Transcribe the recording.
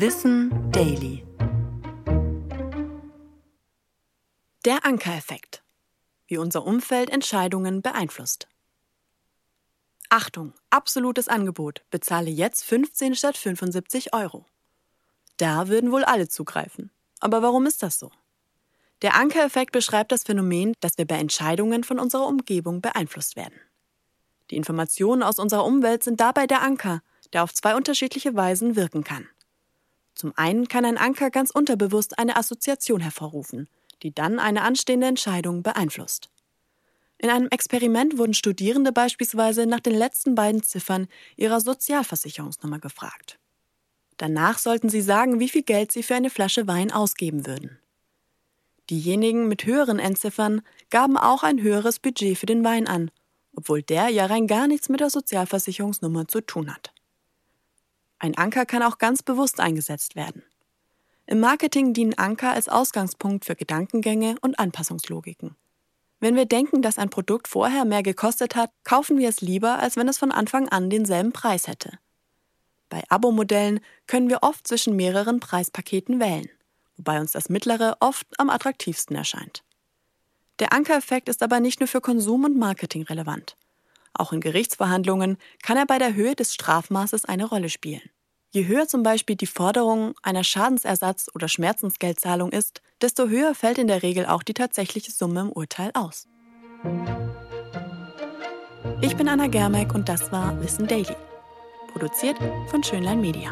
Wissen Daily. Der Ankereffekt. Wie unser Umfeld Entscheidungen beeinflusst. Achtung, absolutes Angebot. Bezahle jetzt 15 statt 75 Euro. Da würden wohl alle zugreifen. Aber warum ist das so? Der Ankereffekt beschreibt das Phänomen, dass wir bei Entscheidungen von unserer Umgebung beeinflusst werden. Die Informationen aus unserer Umwelt sind dabei der Anker, der auf zwei unterschiedliche Weisen wirken kann. Zum einen kann ein Anker ganz unterbewusst eine Assoziation hervorrufen, die dann eine anstehende Entscheidung beeinflusst. In einem Experiment wurden Studierende beispielsweise nach den letzten beiden Ziffern ihrer Sozialversicherungsnummer gefragt. Danach sollten sie sagen, wie viel Geld sie für eine Flasche Wein ausgeben würden. Diejenigen mit höheren Endziffern gaben auch ein höheres Budget für den Wein an, obwohl der ja rein gar nichts mit der Sozialversicherungsnummer zu tun hat. Ein Anker kann auch ganz bewusst eingesetzt werden. Im Marketing dienen Anker als Ausgangspunkt für Gedankengänge und Anpassungslogiken. Wenn wir denken, dass ein Produkt vorher mehr gekostet hat, kaufen wir es lieber, als wenn es von Anfang an denselben Preis hätte. Bei Abo-Modellen können wir oft zwischen mehreren Preispaketen wählen, wobei uns das mittlere oft am attraktivsten erscheint. Der Ankereffekt ist aber nicht nur für Konsum und Marketing relevant. Auch in Gerichtsverhandlungen kann er bei der Höhe des Strafmaßes eine Rolle spielen. Je höher zum Beispiel die Forderung einer Schadensersatz- oder Schmerzensgeldzahlung ist, desto höher fällt in der Regel auch die tatsächliche Summe im Urteil aus. Ich bin Anna Germeck und das war Wissen Daily. Produziert von Schönlein Media.